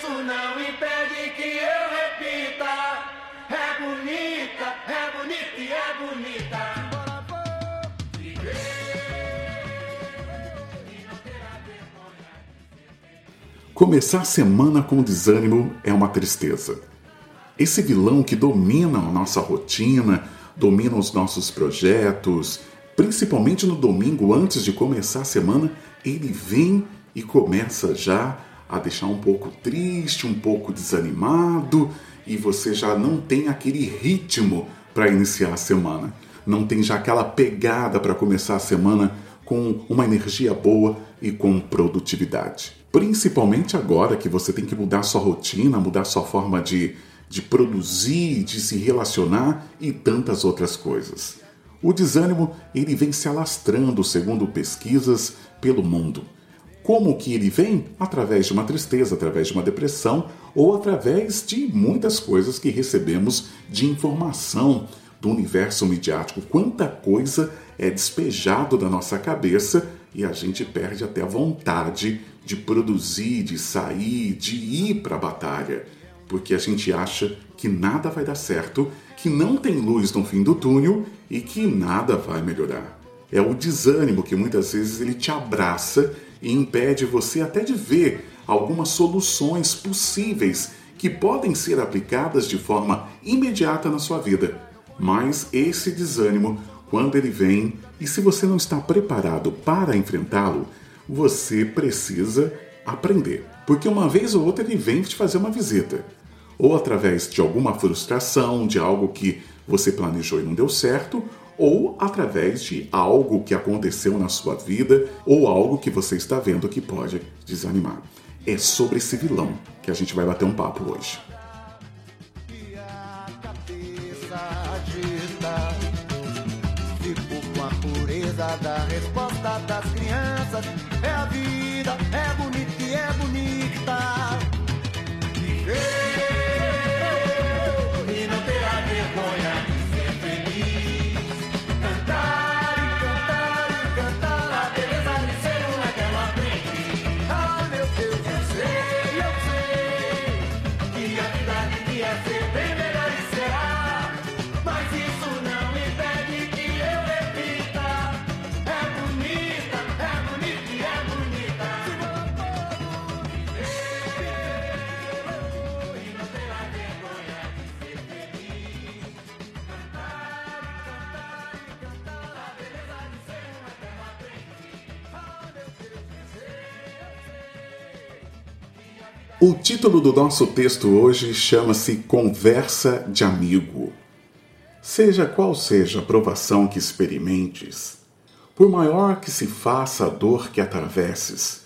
Isso não impede que eu repita. É bonita, é bonita e é bonita. Começar a semana com desânimo é uma tristeza. Esse vilão que domina a nossa rotina, domina os nossos projetos, principalmente no domingo antes de começar a semana, ele vem e começa já a deixar um pouco triste, um pouco desanimado e você já não tem aquele ritmo para iniciar a semana. Não tem já aquela pegada para começar a semana com uma energia boa e com produtividade. Principalmente agora que você tem que mudar sua rotina, mudar sua forma de, de produzir, de se relacionar e tantas outras coisas. O desânimo ele vem se alastrando, segundo pesquisas, pelo mundo. Como que ele vem? Através de uma tristeza, através de uma depressão ou através de muitas coisas que recebemos de informação do universo midiático. Quanta coisa é despejado da nossa cabeça e a gente perde até a vontade de produzir, de sair, de ir para a batalha, porque a gente acha que nada vai dar certo, que não tem luz no fim do túnel e que nada vai melhorar. É o desânimo que muitas vezes ele te abraça e impede você até de ver algumas soluções possíveis que podem ser aplicadas de forma imediata na sua vida. Mas esse desânimo, quando ele vem, e se você não está preparado para enfrentá-lo, você precisa aprender. Porque uma vez ou outra ele vem te fazer uma visita. Ou através de alguma frustração, de algo que você planejou e não deu certo, ou através de algo que aconteceu na sua vida ou algo que você está vendo que pode desanimar. É sobre esse vilão que a gente vai bater um papo hoje. Da resposta das crianças. É a vida, é bonita e é bonita. happy, I feel better. O título do nosso texto hoje chama-se Conversa de Amigo. Seja qual seja a provação que experimentes, por maior que se faça a dor que atravesses,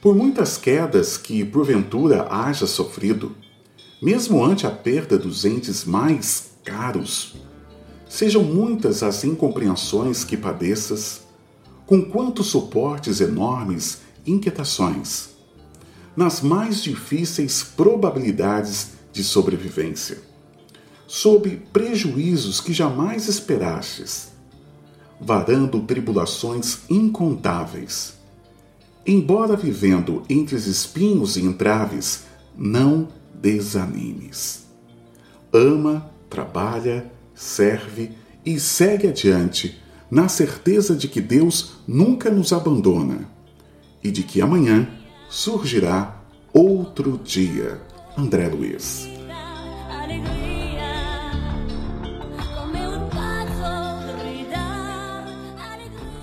por muitas quedas que porventura haja sofrido, mesmo ante a perda dos entes mais caros, sejam muitas as incompreensões que padeças, com quantos suportes enormes, inquietações nas mais difíceis probabilidades de sobrevivência, sob prejuízos que jamais esperastes, varando tribulações incontáveis. Embora vivendo entre os espinhos e entraves, não desanimes. Ama, trabalha, serve e segue adiante, na certeza de que Deus nunca nos abandona e de que amanhã surgirá outro dia. André Luiz.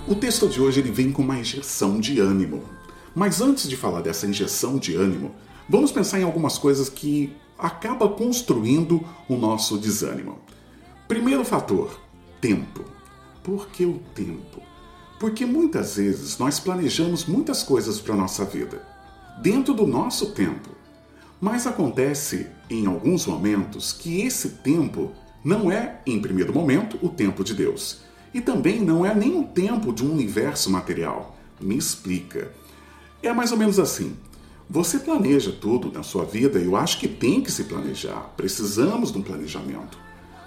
O texto de hoje ele vem com uma injeção de ânimo. Mas antes de falar dessa injeção de ânimo, vamos pensar em algumas coisas que acaba construindo o nosso desânimo. Primeiro fator, tempo. Por que o tempo? Porque muitas vezes nós planejamos muitas coisas para nossa vida dentro do nosso tempo. Mas acontece em alguns momentos que esse tempo não é, em primeiro momento, o tempo de Deus. E também não é nem o tempo de um universo material. Me explica. É mais ou menos assim. Você planeja tudo na sua vida e eu acho que tem que se planejar. Precisamos de um planejamento.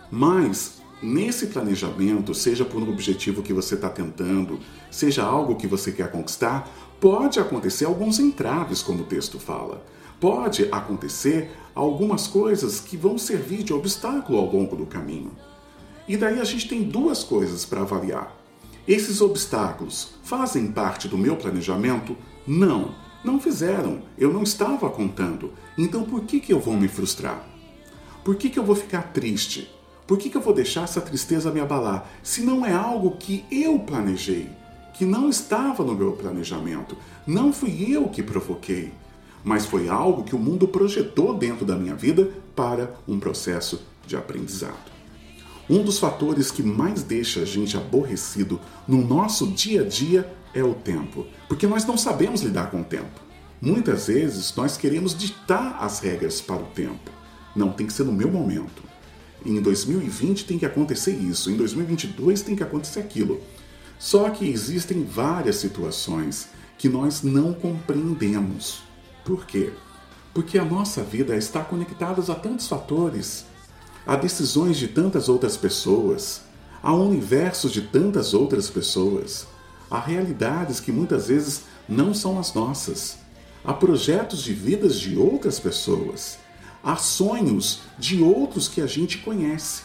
Mas nesse planejamento, seja por um objetivo que você está tentando, seja algo que você quer conquistar, pode acontecer alguns entraves, como o texto fala pode acontecer algumas coisas que vão servir de obstáculo ao longo do caminho. E daí a gente tem duas coisas para avaliar. Esses obstáculos fazem parte do meu planejamento? Não, não fizeram. Eu não estava contando. Então por que, que eu vou me frustrar? Por que, que eu vou ficar triste? Por que, que eu vou deixar essa tristeza me abalar se não é algo que eu planejei, que não estava no meu planejamento? Não fui eu que provoquei mas foi algo que o mundo projetou dentro da minha vida para um processo de aprendizado. Um dos fatores que mais deixa a gente aborrecido no nosso dia a dia é o tempo, porque nós não sabemos lidar com o tempo. Muitas vezes nós queremos ditar as regras para o tempo. Não, tem que ser no meu momento. Em 2020 tem que acontecer isso, em 2022 tem que acontecer aquilo. Só que existem várias situações que nós não compreendemos. Por quê? Porque a nossa vida está conectada a tantos fatores, a decisões de tantas outras pessoas, a universos de tantas outras pessoas, a realidades que muitas vezes não são as nossas, a projetos de vidas de outras pessoas, a sonhos de outros que a gente conhece.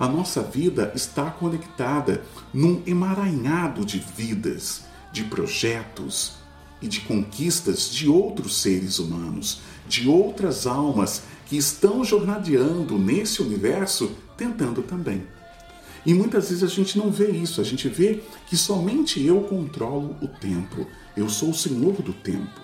A nossa vida está conectada num emaranhado de vidas, de projetos, e de conquistas de outros seres humanos, de outras almas que estão jornadeando nesse universo tentando também. E muitas vezes a gente não vê isso, a gente vê que somente eu controlo o tempo, eu sou o senhor do tempo.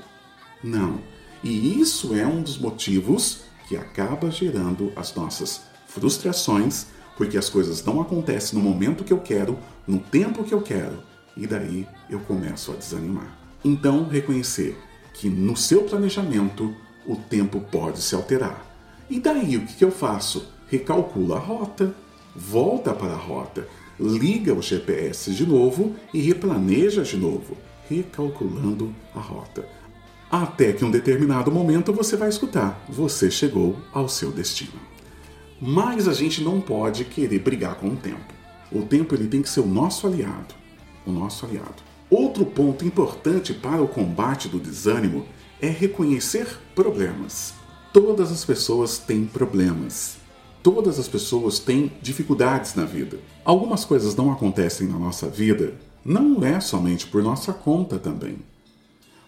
Não. E isso é um dos motivos que acaba gerando as nossas frustrações, porque as coisas não acontecem no momento que eu quero, no tempo que eu quero, e daí eu começo a desanimar. Então, reconhecer que no seu planejamento o tempo pode se alterar. E daí o que eu faço? Recalcula a rota, volta para a rota, liga o GPS de novo e replaneja de novo, recalculando a rota. Até que um determinado momento você vai escutar: você chegou ao seu destino. Mas a gente não pode querer brigar com o tempo. O tempo ele tem que ser o nosso aliado, o nosso aliado. Outro ponto importante para o combate do desânimo é reconhecer problemas. Todas as pessoas têm problemas. Todas as pessoas têm dificuldades na vida. Algumas coisas não acontecem na nossa vida, não é somente por nossa conta também,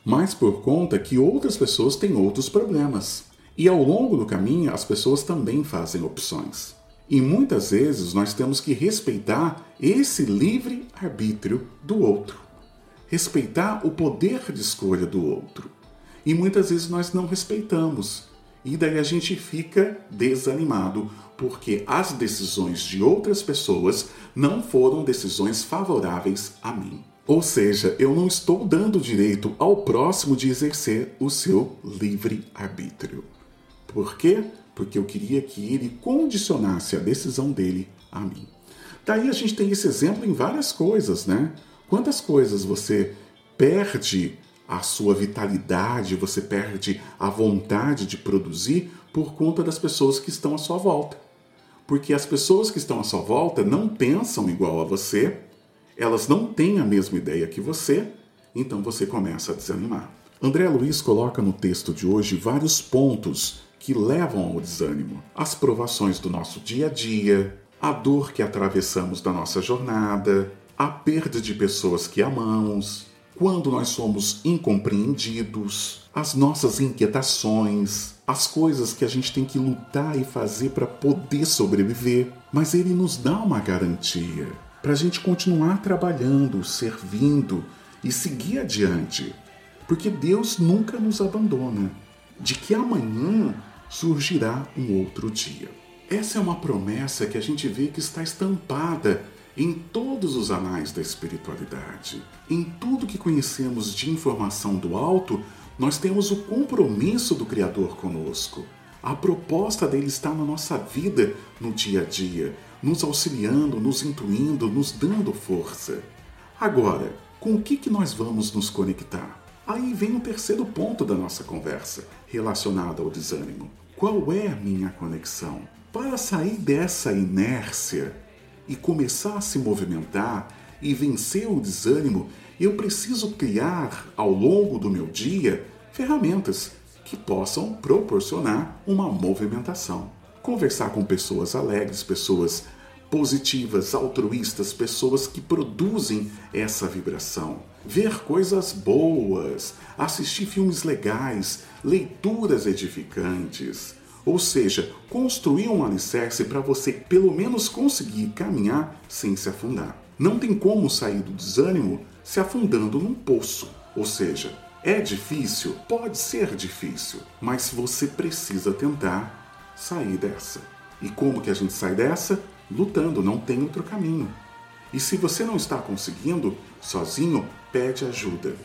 mas por conta que outras pessoas têm outros problemas. E ao longo do caminho, as pessoas também fazem opções. E muitas vezes nós temos que respeitar esse livre arbítrio do outro respeitar o poder de escolha do outro. E muitas vezes nós não respeitamos. E daí a gente fica desanimado porque as decisões de outras pessoas não foram decisões favoráveis a mim. Ou seja, eu não estou dando direito ao próximo de exercer o seu livre arbítrio. Por quê? Porque eu queria que ele condicionasse a decisão dele a mim. Daí a gente tem esse exemplo em várias coisas, né? Quantas coisas você perde a sua vitalidade, você perde a vontade de produzir por conta das pessoas que estão à sua volta. Porque as pessoas que estão à sua volta não pensam igual a você, elas não têm a mesma ideia que você, então você começa a desanimar. André Luiz coloca no texto de hoje vários pontos que levam ao desânimo: as provações do nosso dia a dia, a dor que atravessamos da nossa jornada, a perda de pessoas que amamos, quando nós somos incompreendidos, as nossas inquietações, as coisas que a gente tem que lutar e fazer para poder sobreviver. Mas Ele nos dá uma garantia para a gente continuar trabalhando, servindo e seguir adiante, porque Deus nunca nos abandona, de que amanhã surgirá um outro dia. Essa é uma promessa que a gente vê que está estampada em todos os anais da espiritualidade. Em tudo que conhecemos de informação do alto, Nós temos o compromisso do Criador conosco. A proposta dele está na nossa vida no dia a dia, nos auxiliando, nos intuindo, nos dando força. Agora, com o que, que nós vamos nos conectar? Aí vem o terceiro ponto da nossa conversa, relacionado ao desânimo. Qual é a minha conexão? Para sair dessa inércia e começar a se movimentar e vencer o desânimo, eu preciso criar ao longo do meu dia ferramentas que possam proporcionar uma movimentação. Conversar com pessoas alegres, pessoas positivas, altruístas, pessoas que produzem essa vibração. Ver coisas boas, assistir filmes legais, leituras edificantes. Ou seja, construir um alicerce para você pelo menos conseguir caminhar sem se afundar. Não tem como sair do desânimo se afundando num poço. Ou seja, é difícil? Pode ser difícil, mas você precisa tentar sair dessa. E como que a gente sai dessa? Lutando, não tem outro caminho. E se você não está conseguindo sozinho, pede ajuda.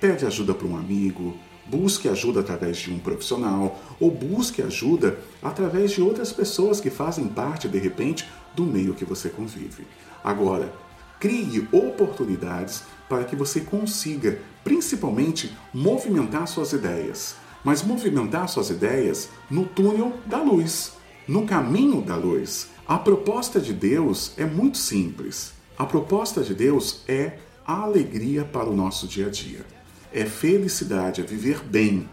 Pede ajuda para um amigo, busque ajuda através de um profissional ou busque ajuda através de outras pessoas que fazem parte, de repente, do meio que você convive. Agora, crie oportunidades para que você consiga, principalmente, movimentar suas ideias. Mas movimentar suas ideias no túnel da luz, no caminho da luz. A proposta de Deus é muito simples. A proposta de Deus é a alegria para o nosso dia a dia. É felicidade, é viver bem.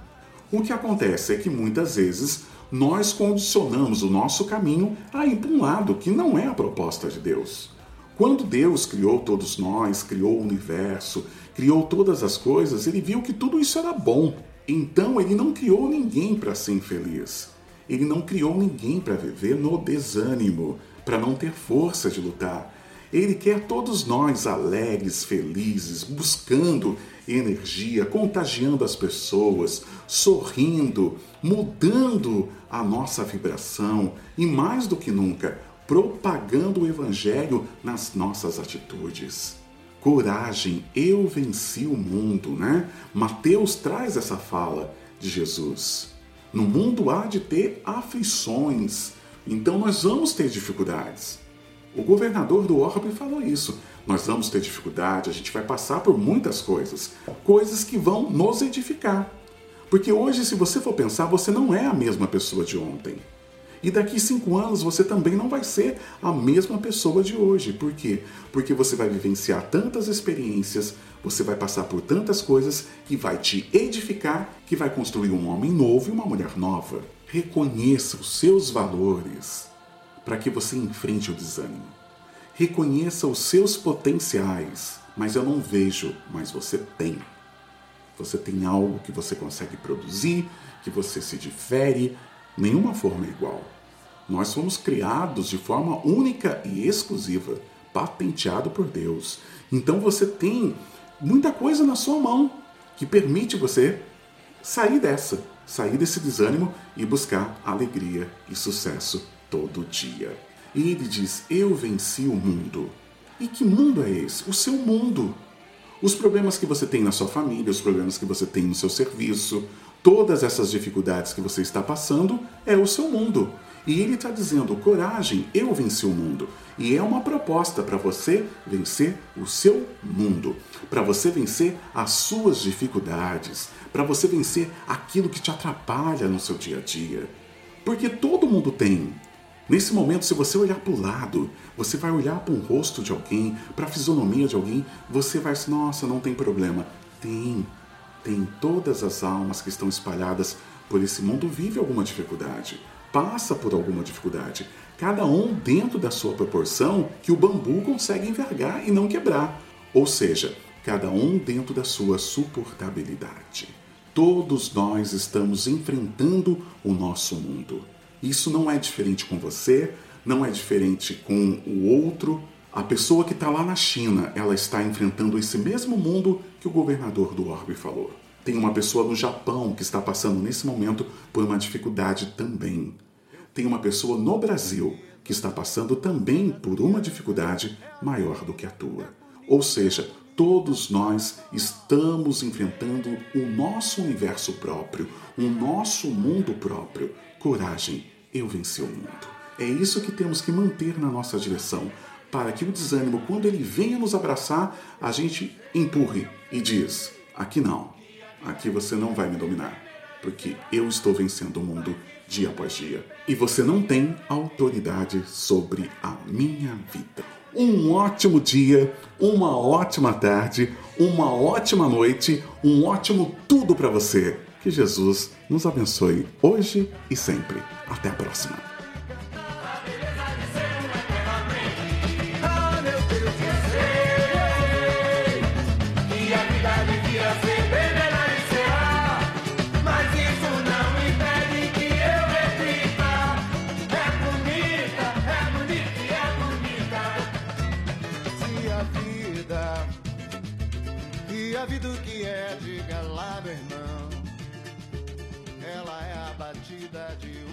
O que acontece é que muitas vezes nós condicionamos o nosso caminho a ir para um lado que não é a proposta de Deus. Quando Deus criou todos nós, criou o universo, criou todas as coisas, ele viu que tudo isso era bom. Então ele não criou ninguém para ser infeliz. Ele não criou ninguém para viver no desânimo, para não ter força de lutar. Ele quer todos nós alegres, felizes, buscando energia, contagiando as pessoas, sorrindo, mudando a nossa vibração e, mais do que nunca, propagando o Evangelho nas nossas atitudes. Coragem, eu venci o mundo, né? Mateus traz essa fala de Jesus. No mundo há de ter aflições, então nós vamos ter dificuldades. O governador do Orbe falou isso. Nós vamos ter dificuldade, a gente vai passar por muitas coisas, coisas que vão nos edificar. Porque hoje, se você for pensar, você não é a mesma pessoa de ontem. E daqui cinco anos você também não vai ser a mesma pessoa de hoje. Por quê? Porque você vai vivenciar tantas experiências, você vai passar por tantas coisas que vai te edificar, que vai construir um homem novo e uma mulher nova. Reconheça os seus valores para que você enfrente o desânimo. Reconheça os seus potenciais, mas eu não vejo, mas você tem. Você tem algo que você consegue produzir, que você se difere, nenhuma forma é igual. Nós fomos criados de forma única e exclusiva, patenteado por Deus. Então você tem muita coisa na sua mão que permite você sair dessa, sair desse desânimo e buscar alegria e sucesso todo dia. E ele diz: Eu venci o mundo. E que mundo é esse? O seu mundo. Os problemas que você tem na sua família, os problemas que você tem no seu serviço, todas essas dificuldades que você está passando é o seu mundo. E ele está dizendo: coragem, eu venci o mundo. E é uma proposta para você vencer o seu mundo, para você vencer as suas dificuldades, para você vencer aquilo que te atrapalha no seu dia a dia. Porque todo mundo tem. Nesse momento, se você olhar para o lado, você vai olhar para um rosto de alguém, para a fisionomia de alguém, você vai nossa, não tem problema. Tem tem todas as almas que estão espalhadas por esse mundo vive alguma dificuldade, passa por alguma dificuldade, cada um dentro da sua proporção que o bambu consegue envergar e não quebrar, ou seja, cada um dentro da sua suportabilidade. Todos nós estamos enfrentando o nosso mundo. Isso não é diferente com você, não é diferente com o outro. A pessoa que está lá na China, ela está enfrentando esse mesmo mundo que o governador do Orbe falou. Tem uma pessoa no Japão que está passando nesse momento por uma dificuldade também. Tem uma pessoa no Brasil que está passando também por uma dificuldade maior do que a tua. Ou seja, Todos nós estamos enfrentando o nosso universo próprio, o nosso mundo próprio. Coragem, eu venci o mundo. É isso que temos que manter na nossa direção, para que o desânimo, quando ele venha nos abraçar, a gente empurre e diz: aqui não, aqui você não vai me dominar, porque eu estou vencendo o mundo dia após dia. E você não tem autoridade sobre a minha vida um ótimo dia, uma ótima tarde, uma ótima noite, um ótimo tudo para você. Que Jesus nos abençoe hoje e sempre. Até a próxima. Lá, meu